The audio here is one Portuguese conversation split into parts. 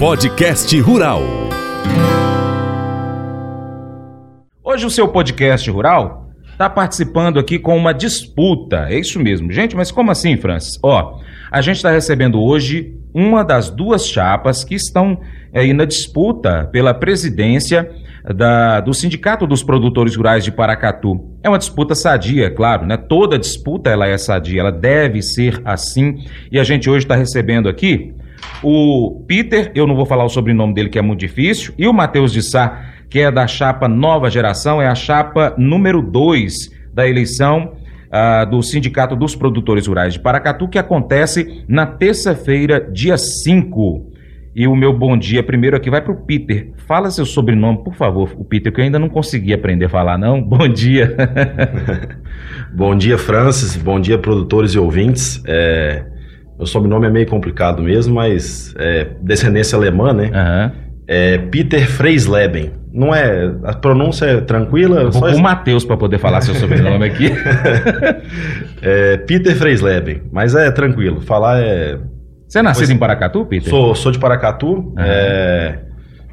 Podcast Rural. Hoje o seu podcast rural está participando aqui com uma disputa. É isso mesmo. Gente, mas como assim, Francis? Ó, a gente está recebendo hoje uma das duas chapas que estão aí na disputa pela presidência da, do Sindicato dos Produtores Rurais de Paracatu. É uma disputa sadia, claro, né? Toda disputa ela é sadia, ela deve ser assim. E a gente hoje está recebendo aqui o Peter, eu não vou falar o sobrenome dele que é muito difícil, e o Matheus de Sá, que é da chapa Nova Geração, é a chapa número 2 da eleição uh, do Sindicato dos Produtores Rurais de Paracatu, que acontece na terça-feira, dia 5. E o meu bom dia primeiro aqui vai para o Peter. Fala seu sobrenome, por favor, o Peter, que eu ainda não consegui aprender a falar, não. Bom dia. bom dia, Francis. Bom dia, produtores e ouvintes. É, meu sobrenome é meio complicado mesmo, mas é descendência alemã, né? Uhum. É Peter Freisleben. Não é. A pronúncia é tranquila? Eu vou com o Matheus para poder falar seu sobrenome aqui. é Peter Freisleben. Mas é tranquilo. Falar é você é nascido depois, em Paracatu, Peter? Sou, sou de Paracatu. Uhum. É,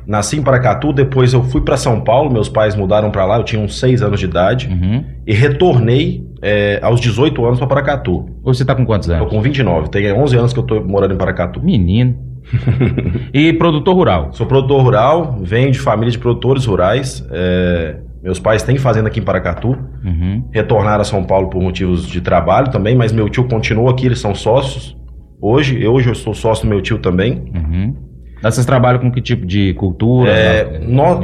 nasci em Paracatu, depois eu fui para São Paulo, meus pais mudaram para lá, eu tinha uns 6 anos de idade. Uhum. E retornei é, aos 18 anos para Paracatu. Hoje você tá com quantos anos? Tô com 29, tem 11 anos que eu tô morando em Paracatu. Menino. e produtor rural? Sou produtor rural, venho de família de produtores rurais. É, meus pais têm fazenda aqui em Paracatu. Uhum. Retornaram a São Paulo por motivos de trabalho também, mas meu tio continua aqui, eles são sócios. Hoje, eu, hoje eu sou sócio do meu tio também. Uhum. Vocês trabalham com que tipo de cultura? É, nós,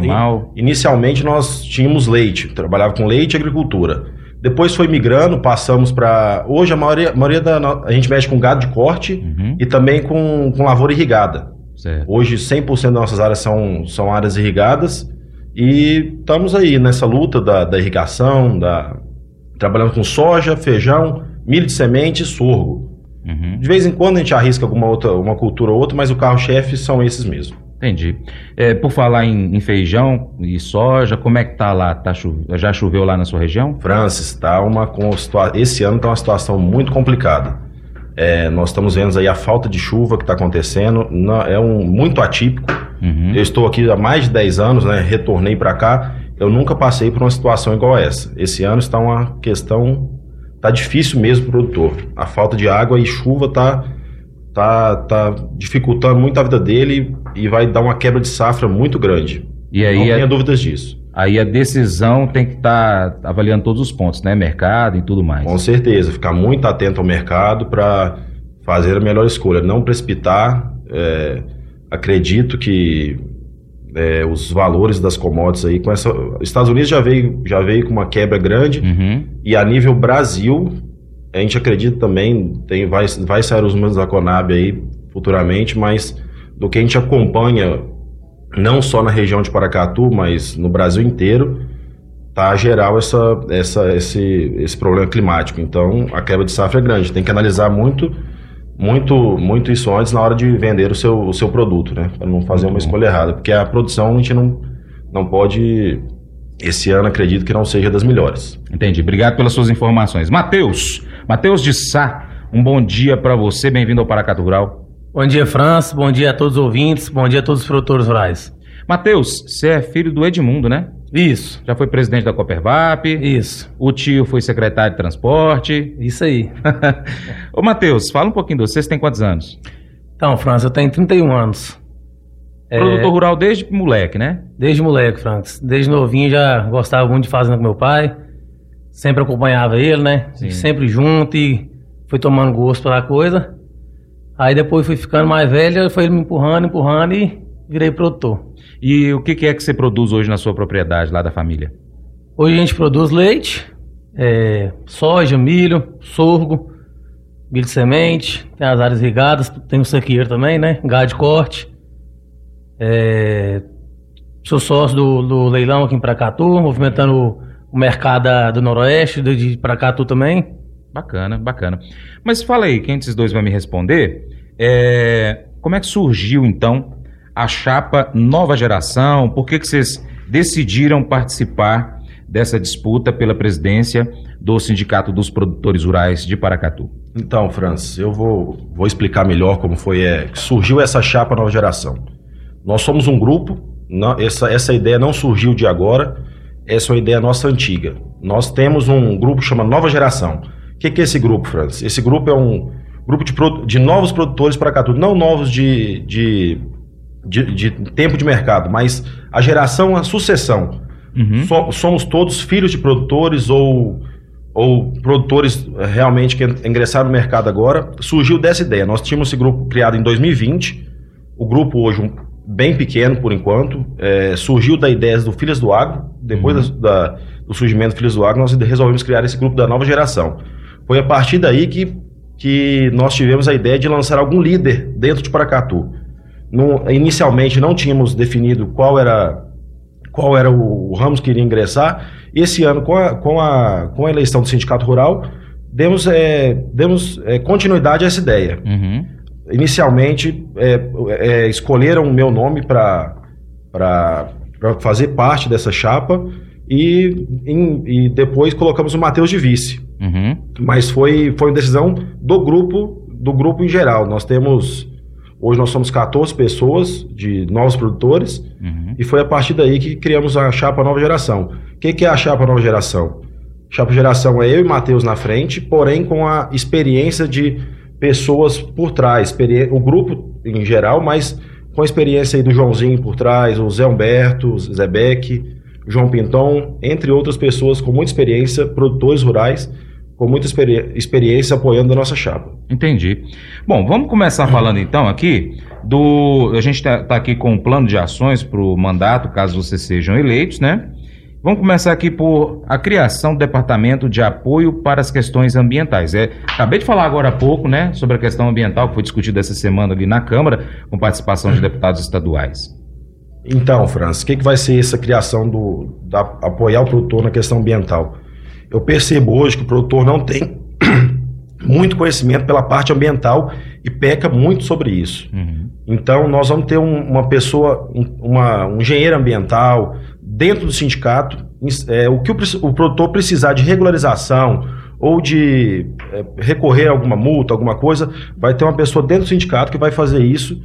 inicialmente nós tínhamos leite, trabalhava com leite e agricultura. Depois foi migrando, passamos para. Hoje a maioria, a maioria da. A gente mexe com gado de corte uhum. e também com, com lavoura irrigada. Certo. Hoje 100% das nossas áreas são, são áreas irrigadas e estamos aí nessa luta da, da irrigação, da, trabalhando com soja, feijão, milho de semente e sorgo. Uhum. De vez em quando a gente arrisca alguma outra, uma cultura ou outra, mas o carro-chefe são esses mesmo. Entendi. É, por falar em, em, feijão e soja, como é que tá lá? Tá já choveu lá na sua região? Francis, tá uma esse ano está uma situação muito complicada. É, nós estamos vendo aí a falta de chuva que está acontecendo, não, é um muito atípico. Uhum. Eu estou aqui há mais de 10 anos, né? Retornei para cá, eu nunca passei por uma situação igual essa. Esse ano está uma questão tá difícil mesmo pro produtor. A falta de água e chuva tá tá tá dificultando muito a vida dele e vai dar uma quebra de safra muito grande. E aí não tenha a, dúvidas disso. Aí a decisão tem que estar tá avaliando todos os pontos, né? Mercado e tudo mais. Com certeza, ficar muito atento ao mercado para fazer a melhor escolha, não precipitar. É, acredito que é, os valores das commodities aí com essa. Estados Unidos já veio, já veio com uma quebra grande uhum. e a nível Brasil a gente acredita também tem vai, vai sair os números da Conab aí futuramente, mas do que a gente acompanha não só na região de Paracatu, mas no Brasil inteiro tá geral essa, essa esse esse problema climático. Então a quebra de safra é grande. Tem que analisar muito muito, muito isso antes na hora de vender o seu, o seu produto, né? Para não fazer uma escolha errada. Porque a produção a gente não, não pode. Esse ano acredito que não seja das melhores. Entendi. Obrigado pelas suas informações. Matheus, Matheus de Sá, um bom dia para você. Bem-vindo ao Paracatu Rural. Bom dia, França. Bom dia a todos os ouvintes. Bom dia a todos os produtores rurais. Matheus, você é filho do Edmundo, né? Isso. Já foi presidente da Copervap. Isso. O tio foi secretário de transporte. Isso aí. Ô, Matheus, fala um pouquinho de você. Você tem quantos anos? Então, França, eu tenho 31 anos. Produtor é... rural desde moleque, né? Desde moleque, França. Desde novinho já gostava muito de fazenda com meu pai. Sempre acompanhava ele, né? Sim. Sempre junto e fui tomando gosto pela coisa. Aí depois fui ficando mais velho, foi ele me empurrando, empurrando e virei produtor. E o que, é que você produz hoje na sua propriedade lá da família? Hoje a gente produz leite, é, soja, milho, sorgo, milho de semente, tem as áreas irrigadas, tem o sequeiro também, né? Gado de corte. É, sou sócio do, do, leilão aqui em Pracatu, movimentando o, mercado do Noroeste, de Pracatu também. Bacana, bacana. Mas fala aí, quem desses dois vai me responder? É, como é que surgiu então a chapa Nova Geração? Por que, que vocês decidiram participar dessa disputa pela presidência do Sindicato dos Produtores Rurais de Paracatu? Então, Francis, eu vou, vou explicar melhor como foi é, surgiu essa chapa Nova Geração. Nós somos um grupo, não, essa, essa ideia não surgiu de agora, essa é uma ideia nossa antiga. Nós temos um grupo chamado Nova Geração. O que, que é esse grupo, Francis? Esse grupo é um grupo de, de novos produtores para tudo, não novos de, de, de, de, tempo de mercado, mas a geração, a sucessão. Uhum. So, somos todos filhos de produtores ou, ou produtores eh, realmente que ingressaram no mercado agora. Surgiu dessa ideia. Nós tínhamos esse grupo criado em 2020. O grupo hoje um, bem pequeno por enquanto. É, surgiu da ideia do Filhas do Agro. Depois uhum. da, da, do surgimento do Filhas do Agro, nós resolvemos criar esse grupo da nova geração. Foi a partir daí que, que nós tivemos a ideia de lançar algum líder dentro de Paracatu. No, inicialmente não tínhamos definido qual era qual era o, o Ramos que iria ingressar. Esse ano, com a, com a, com a eleição do Sindicato Rural, demos, é, demos é, continuidade a essa ideia. Uhum. Inicialmente, é, é escolheram o meu nome para fazer parte dessa chapa e, em, e depois colocamos o Matheus de vice. Uhum. Mas foi, foi uma decisão do grupo, do grupo em geral. Nós temos Hoje nós somos 14 pessoas de novos produtores uhum. e foi a partir daí que criamos a chapa Nova Geração. O que, que é a chapa Nova Geração? Chapa Geração é eu e Matheus na frente, porém com a experiência de pessoas por trás, o grupo em geral, mas com a experiência aí do Joãozinho por trás, o Zé Humberto, o Zé Beck, João Pinton, entre outras pessoas com muita experiência, produtores rurais com muita experi experiência apoiando a nossa chapa. Entendi. Bom, vamos começar falando então aqui do. A gente está tá aqui com um plano de ações para o mandato, caso vocês sejam eleitos, né? Vamos começar aqui por a criação do Departamento de Apoio para as Questões Ambientais. É, acabei de falar agora há pouco, né, sobre a questão ambiental que foi discutida essa semana ali na Câmara, com participação de deputados estaduais. Então, Francis, o que, que vai ser essa criação do da, apoiar o produtor na questão ambiental? Eu percebo hoje que o produtor não tem muito conhecimento pela parte ambiental e peca muito sobre isso. Uhum. Então, nós vamos ter um, uma pessoa, um, uma, um engenheiro ambiental dentro do sindicato. É, o que o, o, produtor precisar de regularização ou de é, recorrer a alguma multa, alguma coisa, vai ter uma pessoa dentro do sindicato que vai fazer isso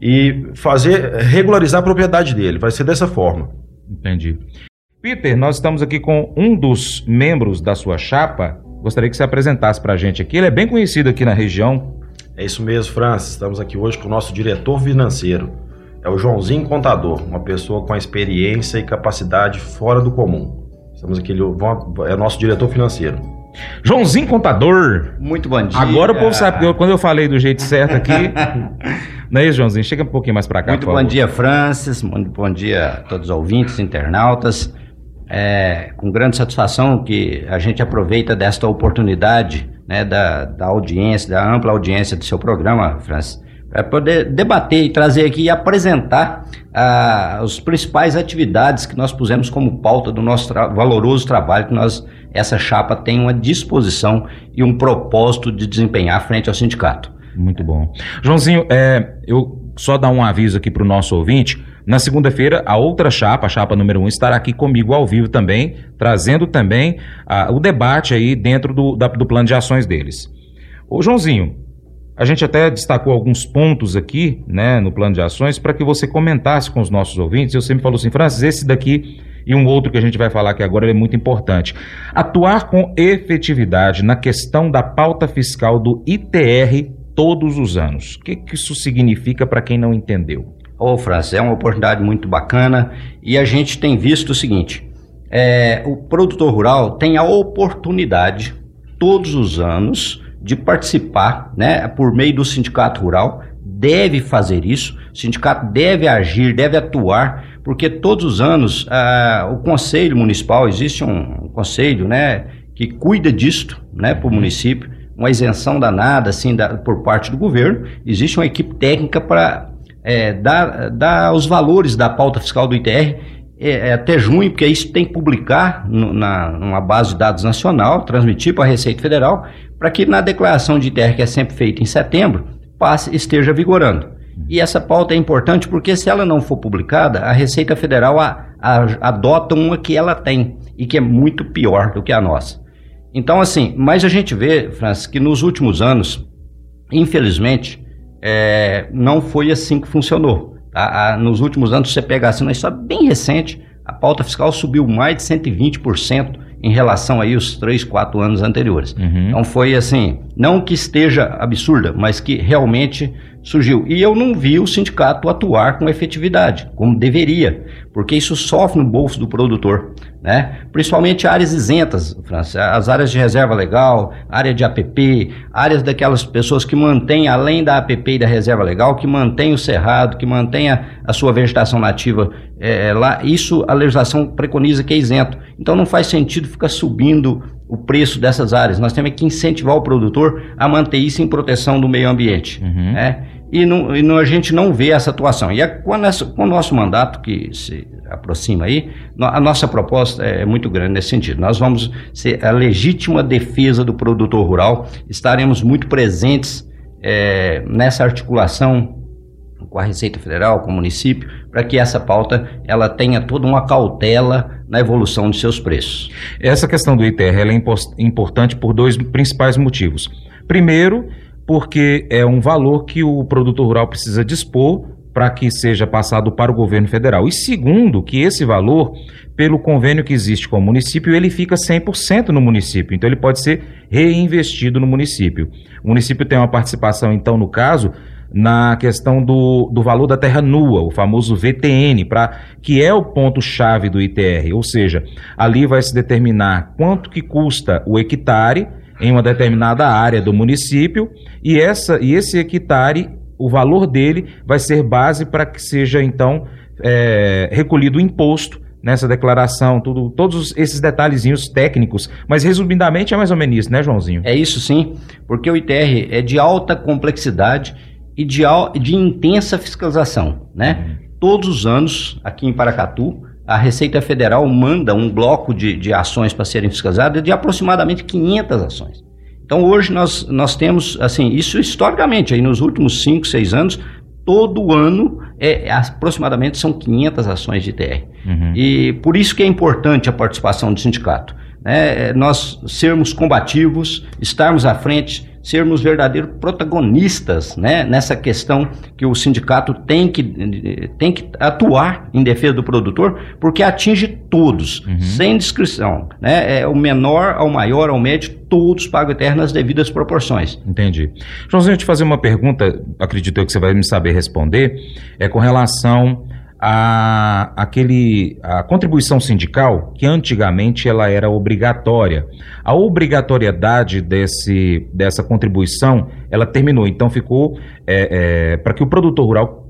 e fazer regularizar a propriedade dele. Vai ser dessa forma. Entendi. Peter, nós estamos aqui com um dos membros da sua chapa. Gostaria que você apresentasse para a gente aqui. Ele é bem conhecido aqui na região. É isso mesmo, Francis. Estamos aqui hoje com o nosso diretor financeiro. É o Joãozinho Contador, uma pessoa com experiência e capacidade fora do comum. Estamos aqui, ele é o nosso diretor financeiro. Joãozinho Contador. Muito bom dia. Agora o povo sabe, quando eu falei do jeito certo aqui. não é isso, Joãozinho? Chega um pouquinho mais para cá. Muito bom dia, Francis. Muito bom dia a todos os ouvintes, internautas. É, com grande satisfação que a gente aproveita desta oportunidade né, da, da audiência, da ampla audiência do seu programa, Francis, para poder debater e trazer aqui e apresentar ah, as principais atividades que nós pusemos como pauta do nosso tra valoroso trabalho que nós, essa chapa tem uma disposição e um propósito de desempenhar frente ao sindicato. Muito bom. Joãozinho, é, eu só dar um aviso aqui para o nosso ouvinte. Na segunda-feira, a outra chapa, a chapa número um, estará aqui comigo ao vivo também, trazendo também uh, o debate aí dentro do, da, do plano de ações deles. Ô, Joãozinho, a gente até destacou alguns pontos aqui, né, no plano de ações, para que você comentasse com os nossos ouvintes. Eu sempre falo assim, Francis, esse daqui e um outro que a gente vai falar aqui agora é muito importante. Atuar com efetividade na questão da pauta fiscal do ITR todos os anos. O que, que isso significa para quem não entendeu? Ô, Francis, é uma oportunidade muito bacana e a gente tem visto o seguinte: é, o produtor rural tem a oportunidade, todos os anos, de participar, né, por meio do sindicato rural, deve fazer isso, o sindicato deve agir, deve atuar, porque todos os anos ah, o conselho municipal, existe um, um conselho, né, que cuida disto, né, para o município, uma isenção danada, assim, da, por parte do governo, existe uma equipe técnica para é, dar, dar os valores da pauta fiscal do ITR é, é, até junho, porque isso tem que publicar no, na, numa base de dados nacional, transmitir para a Receita Federal, para que na declaração de ITR, que é sempre feita em setembro, passe, esteja vigorando. E essa pauta é importante porque se ela não for publicada, a Receita Federal a, a, adota uma que ela tem e que é muito pior do que a nossa. Então, assim, mas a gente vê, Francis, que nos últimos anos, infelizmente, é, não foi assim que funcionou. A, nos últimos anos, você pega assim, uma história bem recente, a pauta fiscal subiu mais de 120% em relação aí os três, quatro anos anteriores. Uhum. Então foi assim, não que esteja absurda, mas que realmente surgiu. E eu não vi o sindicato atuar com efetividade, como deveria, porque isso sofre no bolso do produtor, né? Principalmente áreas isentas, França, as áreas de reserva legal, área de APP, áreas daquelas pessoas que mantêm, além da APP e da reserva legal, que mantêm o cerrado, que mantêm a, a sua vegetação nativa é, lá. Isso a legislação preconiza que é isento. Então não faz sentido ficar subindo o preço dessas áreas. Nós temos que incentivar o produtor a manter isso em proteção do meio ambiente. Uhum. Né? E, não, e não, a gente não vê essa atuação. E a, com, a nossa, com, o nosso mandato, que se aproxima aí, a nossa proposta é muito grande nesse sentido. Nós vamos ser a legítima defesa do produtor rural, estaremos muito presentes é, nessa articulação com a Receita Federal, com o município, para que essa pauta ela tenha toda uma cautela na evolução de seus preços. Essa questão do ITR é importante por dois principais motivos. Primeiro, porque é um valor que o produtor rural precisa dispor para que seja passado para o governo federal. E segundo, que esse valor, pelo convênio que existe com o município, ele fica 100% no município, então ele pode ser reinvestido no município. O município tem uma participação, então, no caso, na questão do, do valor da terra nua, o famoso VTN, pra, que é o ponto-chave do ITR, ou seja, ali vai se determinar quanto que custa o hectare em uma determinada área do município e, essa, e esse hectare, o valor dele vai ser base para que seja então é, recolhido o imposto nessa declaração, tudo, todos esses detalhezinhos técnicos, mas resumidamente é mais ou menos isso, né, Joãozinho? É isso sim, porque o ITR é de alta complexidade e de, de intensa fiscalização, né? Uhum. Todos os anos, aqui em Paracatu, a Receita Federal manda um bloco de, de ações para serem fiscalizadas de aproximadamente 500 ações. Então hoje nós, nós temos, assim, isso historicamente, aí nos últimos 5, 6 anos, todo ano é, aproximadamente são 500 ações de ITR. Uhum. E por isso que é importante a participação do sindicato. Né? Nós sermos combativos, estarmos à frente, sermos verdadeiros protagonistas né, nessa questão que o sindicato tem que, tem que atuar em defesa do produtor, porque atinge todos, uhum. sem descrição. Né? É o menor ao maior, ao médio, todos pagam eterno nas devidas proporções. Entendi. Joãozinho, eu te fazer uma pergunta, acredito que você vai me saber responder, é com relação a, aquele, a contribuição sindical, que antigamente ela era obrigatória. A obrigatoriedade desse, dessa contribuição, ela terminou. Então ficou é, é, para que o produtor rural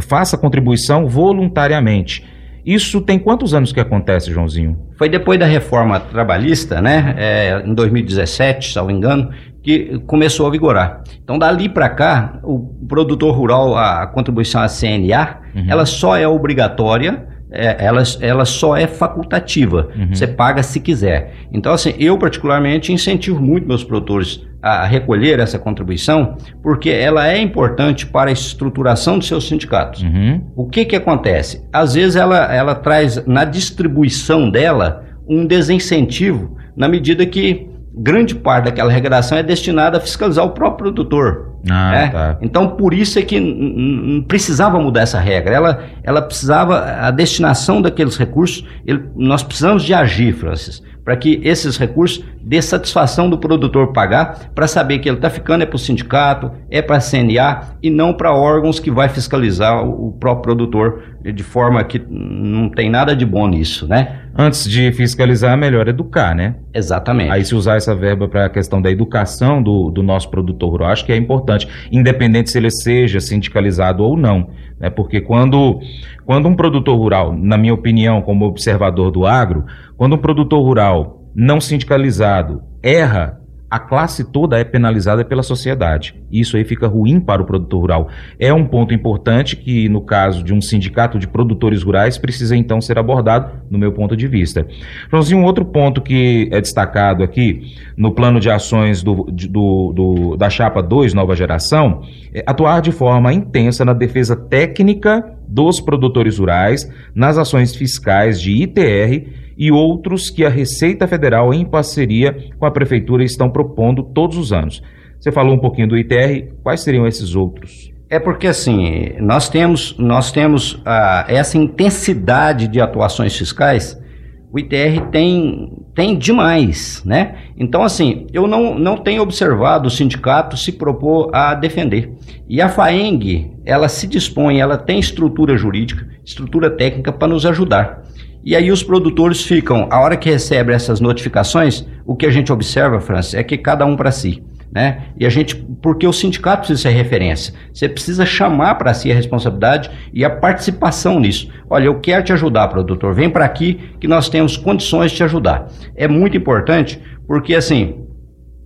faça contribuição voluntariamente. Isso tem quantos anos que acontece, Joãozinho? Foi depois da reforma trabalhista, né? É, em 2017, se não me engano, que começou a vigorar. Então, dali para cá, o produtor rural, a, contribuição à CNA, uhum. ela só é obrigatória, é, ela, ela só é facultativa. Uhum. Você paga se quiser. Então, assim, eu particularmente incentivo muito meus produtores a recolher essa contribuição, porque ela é importante para a estruturação dos seus sindicatos. Uhum. O que que acontece? Às vezes ela, ela traz na distribuição dela um desincentivo na medida que grande parte daquela arrecadação é destinada a fiscalizar o próprio produtor. Ah, né? tá. Então, por isso é que precisava mudar essa regra. Ela, ela precisava, a destinação daqueles recursos, ele, nós precisamos de agir, Francis, para que esses recursos dê satisfação do produtor pagar, para saber que ele está ficando é para o sindicato, é para a CNA e não para órgãos que vai fiscalizar o, próprio produtor de forma que não tem nada de bom nisso, né? Antes de fiscalizar, é melhor educar, né? Exatamente. Aí se usar essa verba para a questão da educação do, do nosso produtor rural, acho que é importante, independente se ele seja sindicalizado ou não, né? Porque quando, quando um produtor rural, na minha opinião, como observador do agro, quando um produtor rural não sindicalizado erra a classe toda é penalizada pela sociedade. Isso aí fica ruim para o produtor rural. É um ponto importante que, no caso de um sindicato de produtores rurais, precisa então ser abordado, no meu ponto de vista. Joãozinho, um outro ponto que é destacado aqui no plano de ações do, do, do, da Chapa 2, Nova Geração, é atuar de forma intensa na defesa técnica dos produtores rurais, nas ações fiscais de ITR e outros que a Receita Federal, em parceria com a Prefeitura, estão propondo todos os anos. Você falou um pouquinho do ITR, quais seriam esses outros? É porque assim, nós temos, nós temos ah, essa intensidade de atuações fiscais, o ITR tem, tem demais, né? Então, assim, eu não, não tenho observado o sindicato se propor a defender. E a FAENG, ela se dispõe, ela tem estrutura jurídica, estrutura técnica para nos ajudar. E aí os produtores ficam, a hora que recebem essas notificações, o que a gente observa, Francis, é que cada um para si. Né? E a gente, porque o sindicato precisa ser referência. Você precisa chamar para si a responsabilidade e a participação nisso. Olha, eu quero te ajudar, produtor. Vem para aqui que nós temos condições de te ajudar. É muito importante porque assim,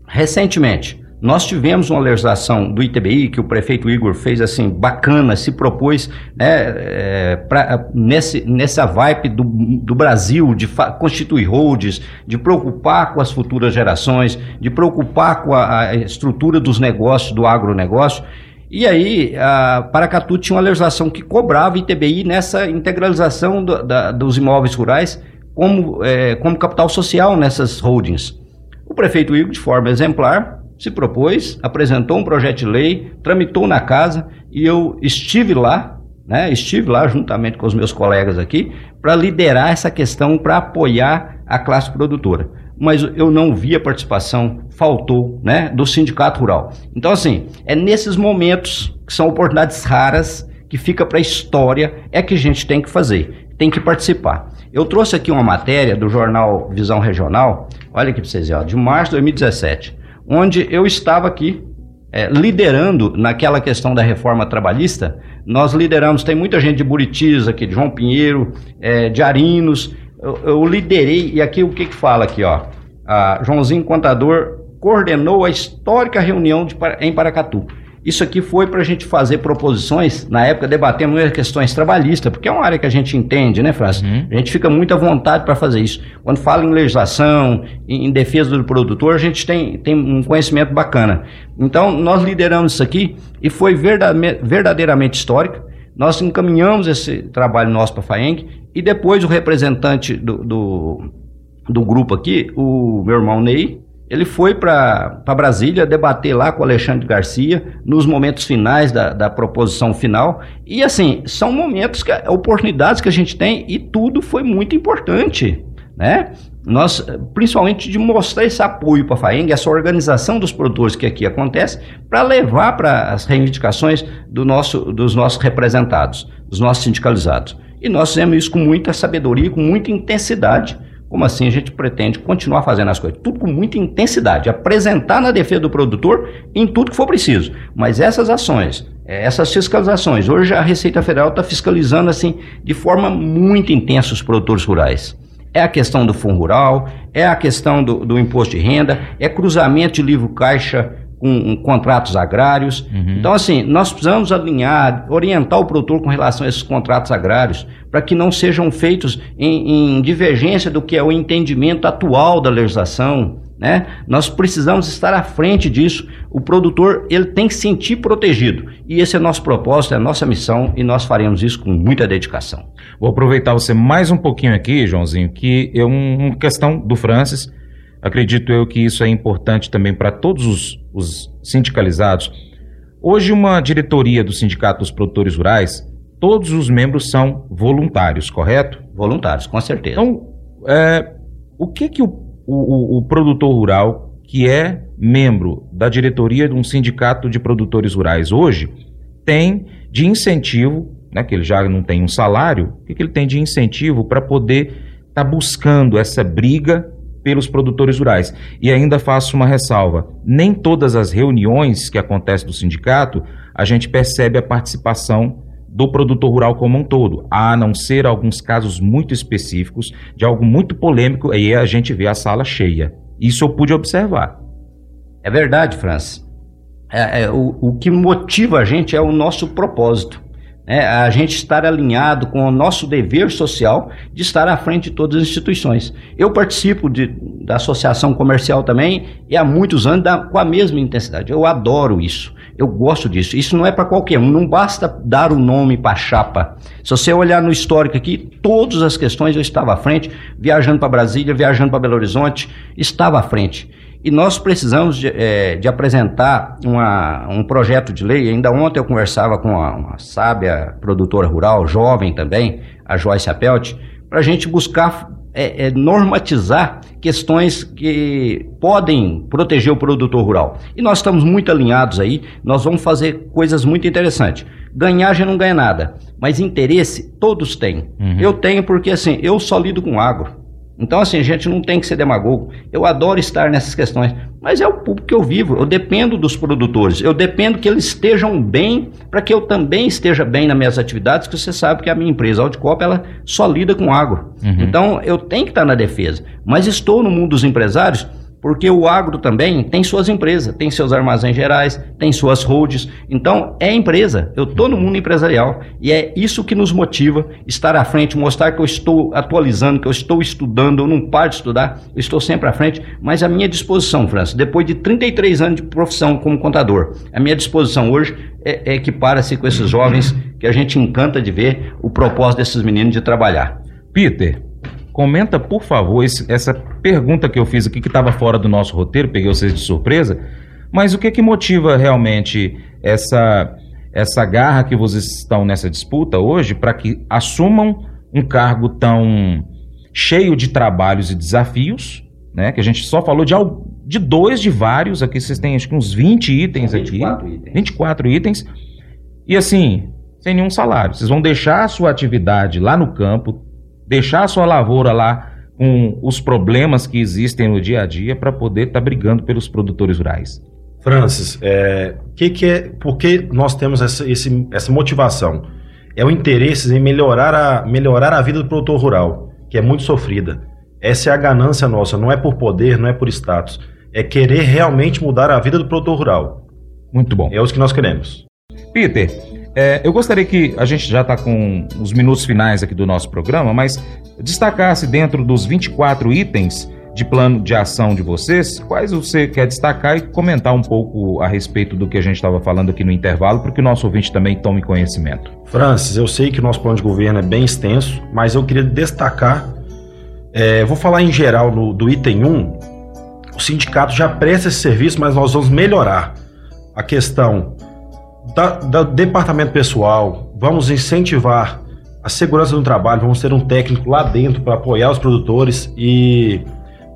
recentemente nós tivemos uma legislação do ITBI que o prefeito Igor fez assim bacana, se propôs né, é, pra, nesse, nessa vibe do, do Brasil de constituir holds, de preocupar com as futuras gerações, de preocupar com a, a estrutura dos negócios, do agronegócio. E aí, a Paracatu tinha uma legislação que cobrava ITBI nessa integralização do, da, dos imóveis rurais como, é, como capital social nessas holdings. O prefeito Igor, de forma exemplar, se propôs, apresentou um projeto de lei, tramitou na casa e eu estive lá, né, estive lá juntamente com os meus colegas aqui, para liderar essa questão, para apoiar a classe produtora. Mas eu não vi a participação, faltou, né, do sindicato rural. Então, assim, é nesses momentos que são oportunidades raras, que fica para a história, é que a gente tem que fazer, tem que participar. Eu trouxe aqui uma matéria do jornal Visão Regional, olha aqui para vocês, ó, de março de 2017 onde eu estava aqui é, liderando naquela questão da reforma trabalhista. Nós lideramos, tem muita gente de Buritis aqui, de João Pinheiro, é, de Arinos. Eu, eu, liderei, e aqui o que que fala aqui, ó? A Joãozinho Contador coordenou a histórica reunião de, em Paracatu. Isso aqui foi para a gente fazer proposições, na época debatemos questões trabalhistas, porque é uma área que a gente entende, né, França? Uhum. A gente fica muito à vontade para fazer isso. Quando fala em legislação, em, em, defesa do produtor, a gente tem, tem um conhecimento bacana. Então, nós lideramos isso aqui e foi verdadeiramente histórico. Nós encaminhamos esse trabalho nosso para a FAENG e depois o representante do, do, do grupo aqui, o meu irmão Ney, ele foi para Brasília debater lá com Alexandre Garcia nos momentos finais da, da proposição final. E assim, são momentos, que, oportunidades que a gente tem e tudo foi muito importante. Né? Nós, principalmente de mostrar esse apoio para a FAENG, essa organização dos produtores que aqui acontece, para levar para as reivindicações do nosso, dos nossos representados, dos nossos sindicalizados. E nós fizemos isso com muita sabedoria, com muita intensidade como assim a gente pretende continuar fazendo as coisas? Tudo com muita intensidade, apresentar na defesa do produtor em tudo que for preciso. Mas essas ações, eh, essas fiscalizações, hoje a Receita Federal está fiscalizando assim de forma muito intensa os produtores rurais. É a questão do fundo rural, é a questão do, do imposto de renda, é cruzamento de livro caixa com, contratos agrários. Uhum. Então, assim, nós precisamos alinhar, orientar o produtor com relação a esses contratos agrários, para que não sejam feitos em, em, divergência do que é o entendimento atual da legislação. Né? Nós precisamos estar à frente disso. O produtor ele tem que se sentir protegido. E esse é nosso propósito, é a nossa missão, e nós faremos isso com muita dedicação. Vou aproveitar você mais um pouquinho aqui, Joãozinho, que é uma questão do Francis Acredito eu que isso é importante também para todos os, os sindicalizados. Hoje, uma diretoria do Sindicato dos Produtores Rurais, todos os membros são voluntários, correto? Voluntários, com certeza. Então, é, o que que o, o, o, produtor rural, que é membro da diretoria de um sindicato de produtores rurais hoje, tem de incentivo, né, que ele já não tem um salário, o que, que ele tem de incentivo para poder estar tá buscando essa briga pelos produtores rurais. E ainda faço uma ressalva: nem todas as reuniões que acontecem do sindicato a gente percebe a participação do produtor rural como um todo, a não ser alguns casos muito específicos de algo muito polêmico, aí a gente vê a sala cheia. Isso eu pude observar. É verdade, Francis. É, é, o, o que motiva a gente é o nosso propósito né, a gente estar alinhado com o nosso dever social de estar à frente de todas as instituições. Eu participo de, da associação comercial também e há muitos anos da, com a mesma intensidade. Eu adoro isso. Eu gosto disso. Isso não é para qualquer um. Não basta dar o nome para chapa. Se você olhar no histórico aqui, todas as questões eu estava à frente, viajando para Brasília, viajando para Belo Horizonte, estava à frente. E nós precisamos de, é, de apresentar uma, um projeto de lei. Ainda ontem eu conversava com uma, uma sábia produtora rural, jovem também, a Joyce Apelt, para a gente buscar é, é, normatizar questões que podem proteger o produtor rural. E nós estamos muito alinhados aí, nós vamos fazer coisas muito interessantes. Ganhar já não ganha nada, mas interesse todos têm. Uhum. Eu tenho porque assim, eu só lido com agro. Então, assim, a gente não tem que ser demagogo. Eu adoro estar nessas questões, mas é o público que eu vivo. Eu dependo dos produtores. Eu dependo que eles estejam bem para que eu também esteja bem nas minhas atividades, que você sabe que a minha empresa Audicop, ela só lida com agro. Uhum. Então, eu tenho que estar na defesa. Mas estou no mundo dos empresários porque o agro também tem suas empresas, tem seus armazéns gerais, tem suas holds. Então, é empresa. Eu estou no mundo empresarial e é isso que nos motiva estar à frente, mostrar que eu estou atualizando, que eu estou estudando, eu não paro de estudar, eu estou sempre à frente, mas à minha disposição, França, depois de 33 anos de profissão como contador, a minha disposição hoje é, é equipar-se com esses jovens que a gente encanta de ver o propósito desses meninos de trabalhar. Peter, Comenta, por favor, esse, essa pergunta que eu fiz aqui, que estava fora do nosso roteiro, peguei vocês de surpresa, mas o que, que motiva realmente essa, essa garra que vocês estão nessa disputa hoje para que assumam um cargo tão cheio de trabalhos e desafios, né? Que a gente só falou de, de dois de vários, aqui vocês têm acho que uns 20 itens 24 aqui. Itens. 24 itens. E assim, sem nenhum salário. Vocês vão deixar a sua atividade lá no campo, deixar a sua lavoura lá com os problemas que existem no dia a dia para poder estar tá brigando pelos produtores rurais. Francis, é, que que é, por que nós temos essa, esse, essa motivação? É o interesse em melhorar a, melhorar a vida do produtor rural, que é muito sofrida. Essa é a ganância nossa, não é por poder, não é por status. É querer realmente mudar a vida do produtor rural. Muito bom. É os que nós queremos. Peter, é, eu gostaria que a gente já está com os minutos finais aqui do nosso programa, mas destacasse dentro dos 24 itens de plano de ação de vocês, quais você quer destacar e comentar um pouco a respeito do que a gente estava falando aqui no intervalo, para que o nosso ouvinte também tome conhecimento. Francis, eu sei que o nosso plano de governo é bem extenso, mas eu queria destacar, é, vou falar em geral no, do item 1, o sindicato já presta esse serviço, mas nós vamos melhorar a questão da, da departamento pessoal, vamos incentivar a segurança do trabalho, vamos ter um técnico lá dentro para apoiar os produtores e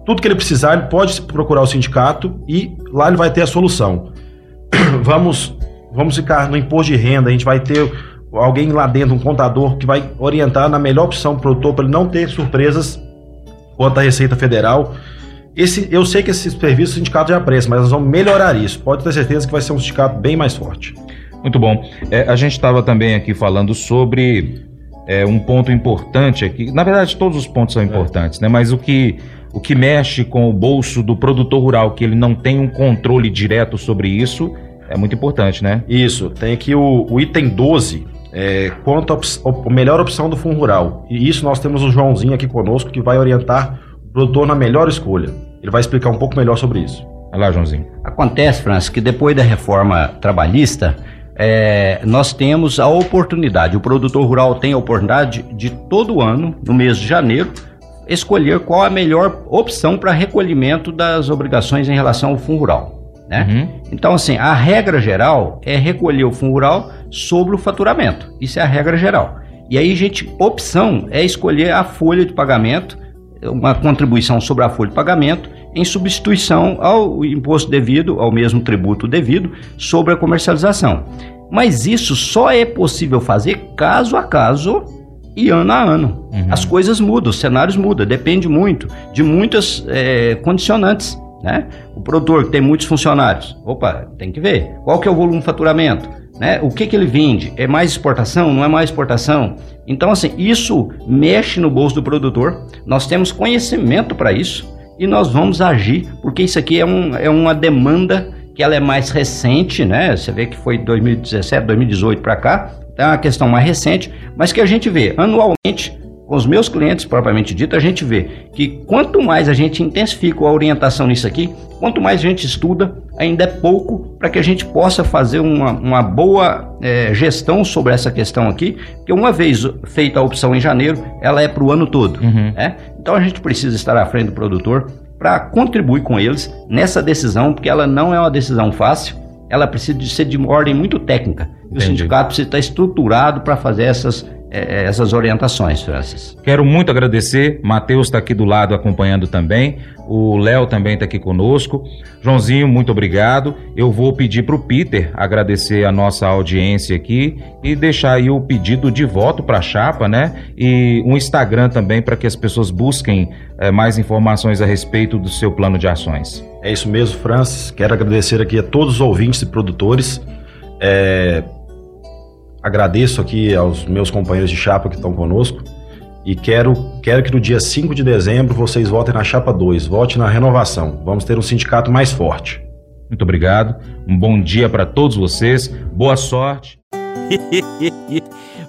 tudo que ele precisar, ele pode procurar o sindicato e lá ele vai ter a solução. vamos, vamos ficar no imposto de renda, a gente vai ter alguém lá dentro, um contador, que vai orientar na melhor opção para o produtor, para ele não ter surpresas quanto à Receita Federal. Esse, eu sei que esse serviço o sindicato já presta, mas nós vamos melhorar isso. Pode ter certeza que vai ser um sindicato bem mais forte. Muito bom. É, a gente estava também aqui falando sobre é, um ponto importante aqui. Na verdade, todos os pontos são importantes, é. né? Mas o que, o que mexe com o bolso do produtor rural, que ele não tem um controle direto sobre isso, é muito importante, né? Isso. Tem aqui o, o item 12, é, quanto a melhor opção do fundo rural. E isso nós temos o Joãozinho aqui conosco que vai orientar o produtor na melhor escolha. Ele vai explicar um pouco melhor sobre isso. Vai lá, Joãozinho. Acontece, Francis, que depois da reforma trabalhista, é, nós temos a oportunidade, o produtor rural tem a oportunidade de todo ano, no mês de janeiro, escolher qual a melhor opção para recolhimento das obrigações em relação ao fundo rural. Né? Uhum. Então, assim, a regra geral é recolher o fundo rural sobre o faturamento. Isso é a regra geral. E aí, gente, opção é escolher a folha de pagamento, uma contribuição sobre a folha de pagamento, em substituição ao imposto devido, ao mesmo tributo devido, sobre a comercialização. Mas isso só é possível fazer caso a caso e ano a ano. Uhum. As coisas mudam, os cenários mudam, depende muito de muitas é, condicionantes. Né? O produtor que tem muitos funcionários, opa, tem que ver qual que é o volume de faturamento, né? O que que ele vende? É mais exportação? Não é mais exportação? Então assim, isso mexe no bolso do produtor. Nós temos conhecimento para isso e nós vamos agir, porque isso aqui é, um, é uma demanda que ela é mais recente, né? Você vê que foi 2017, 2018 para cá, é uma questão mais recente, mas que a gente vê anualmente com os meus clientes, propriamente dito, a gente vê que quanto mais a gente intensifica a orientação nisso aqui, quanto mais a gente estuda, ainda é pouco para que a gente possa fazer uma, uma boa é, gestão sobre essa questão aqui, porque uma vez feita a opção em janeiro, ela é para o ano todo. Uhum. Né? Então a gente precisa estar à frente do produtor, para contribuir com eles nessa decisão, porque ela não é uma decisão fácil, ela precisa de ser de ordem muito técnica. E o sindicato precisa estar estruturado para fazer essas é, é, essas orientações, Francis. Quero muito agradecer. Matheus está aqui do lado acompanhando também. O Léo também está aqui conosco. Joãozinho, muito obrigado. Eu vou pedir para o Peter agradecer a nossa audiência aqui e deixar aí o pedido de voto para a chapa, né? E um Instagram também para que as pessoas busquem é, mais informações a respeito do seu plano de ações. É isso mesmo, Francis. Quero agradecer aqui a todos os ouvintes e produtores. É, agradeço aqui aos meus companheiros de chapa que estão conosco e quero, quero que no dia 5 de dezembro vocês votem na chapa 2, vote na renovação. Vamos ter um sindicato mais forte. Muito obrigado. Um bom dia para todos vocês. Boa sorte.